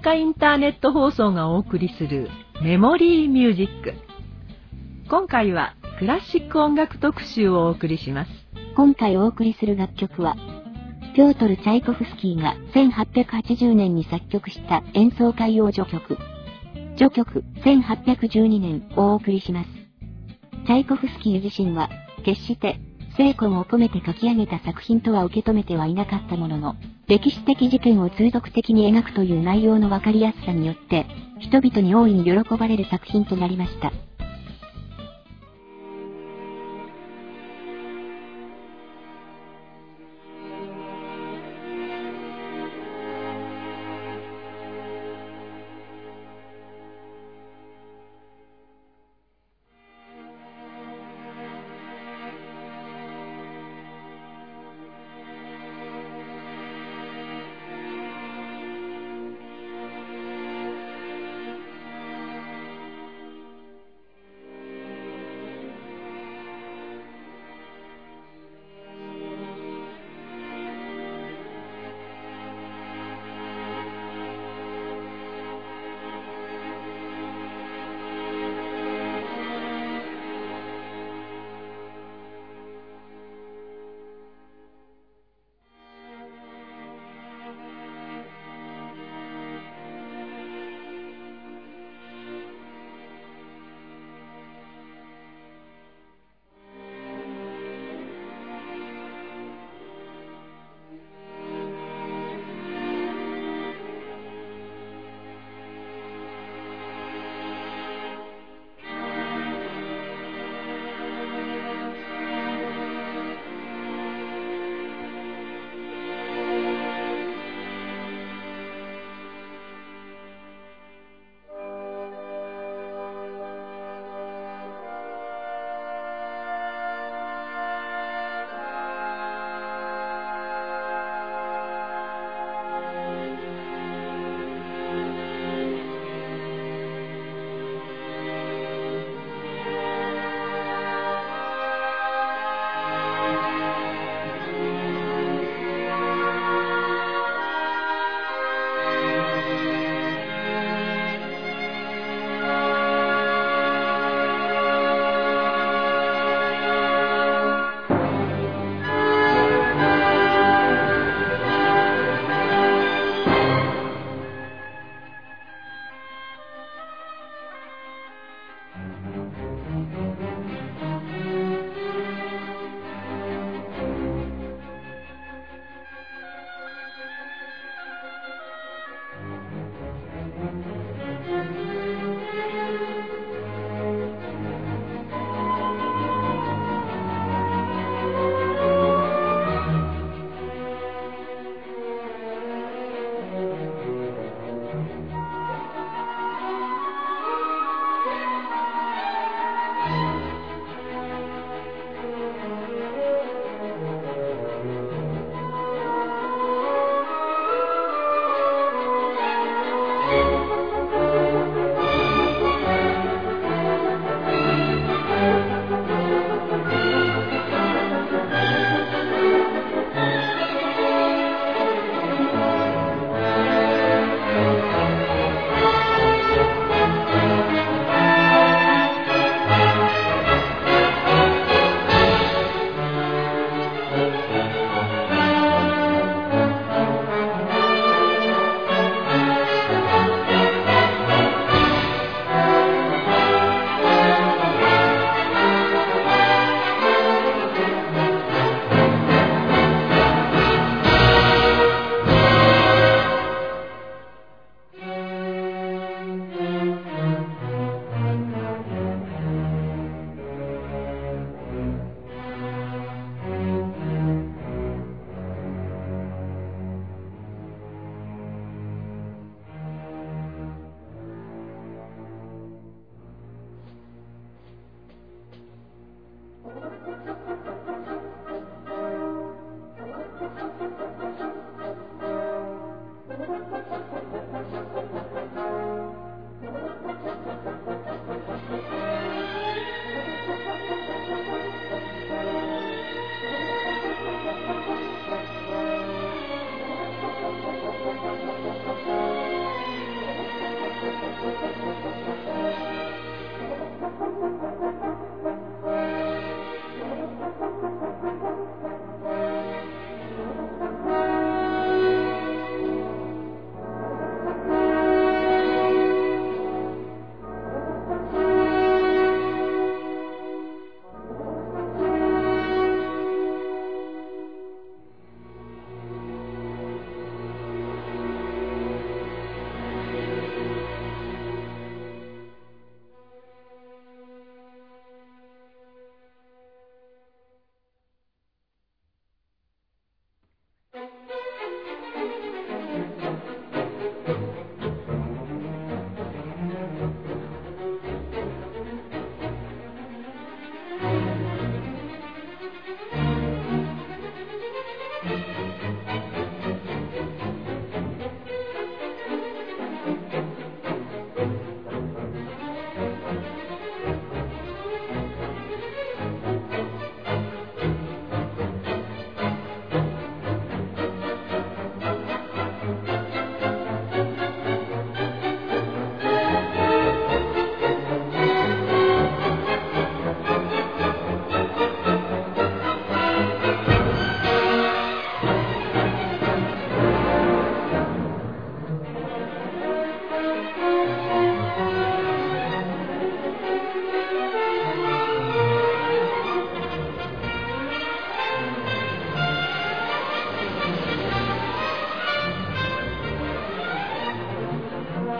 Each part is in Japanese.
たおやかインターネット放送がお送りするメモリーミュージック。今回はクラシック音楽特集をお送りします。今回お送りする楽曲は、ピョートル・チャイコフスキーが1880年に作曲した演奏会用序曲。序曲1812年をお送りします。チャイコフスキー自身は、決して精魂を込めて書き上げた作品とは受け止めてはいなかったものの、歴史的事件を通俗的に描くという内容のわかりやすさによって、人々に大いに喜ばれる作品となりました。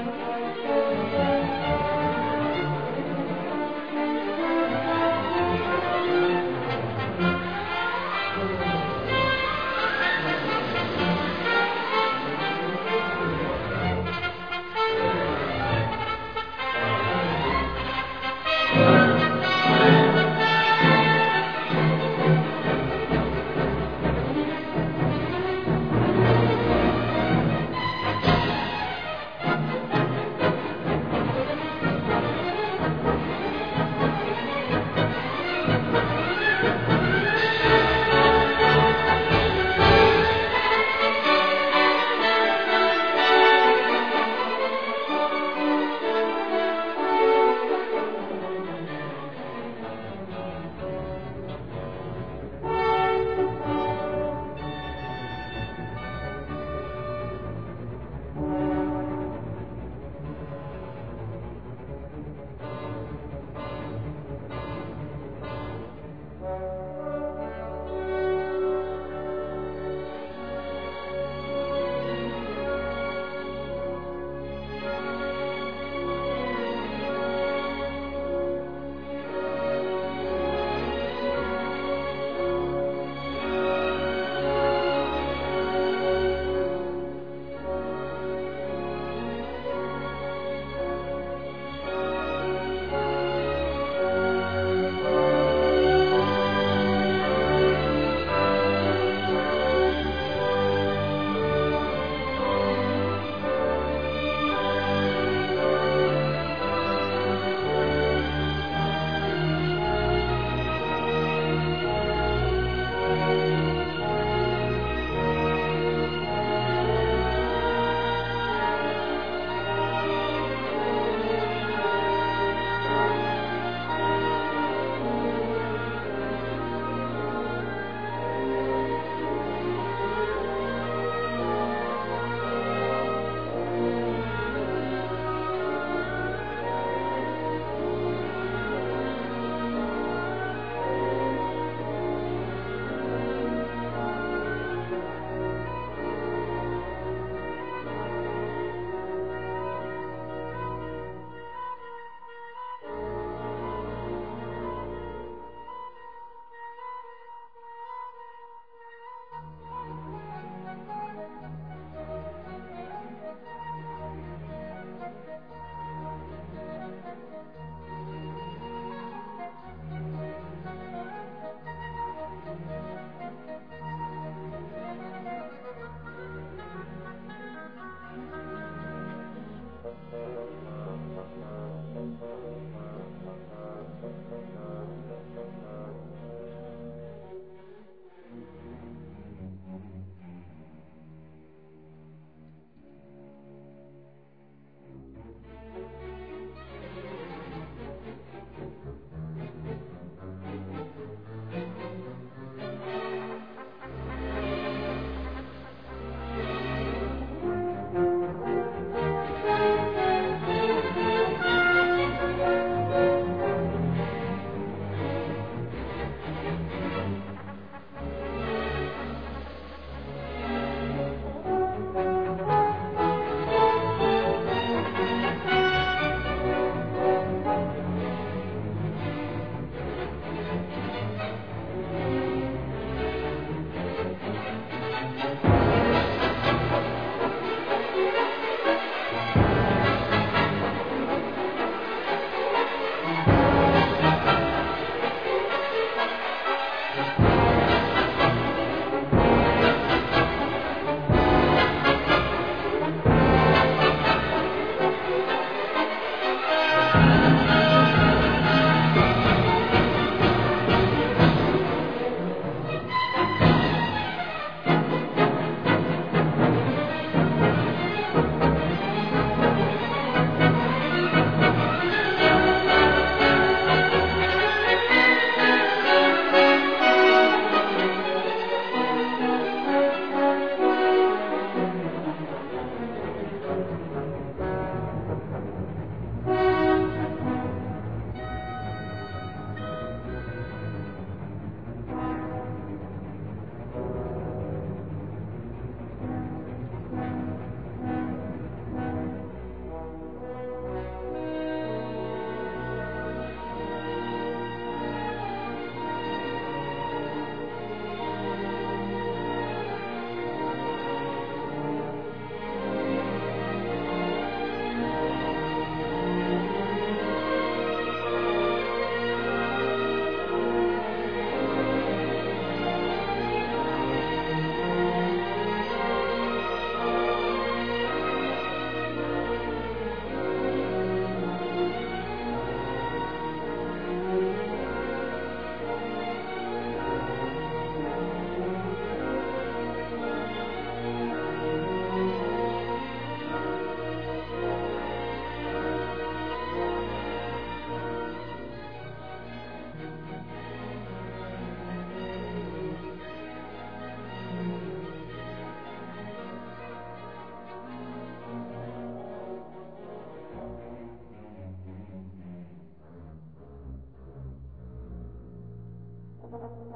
Música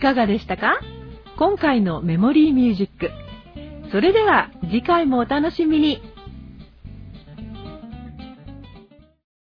かがでしたか？今回のメモリーミュージック。それでは次回もお楽しみに。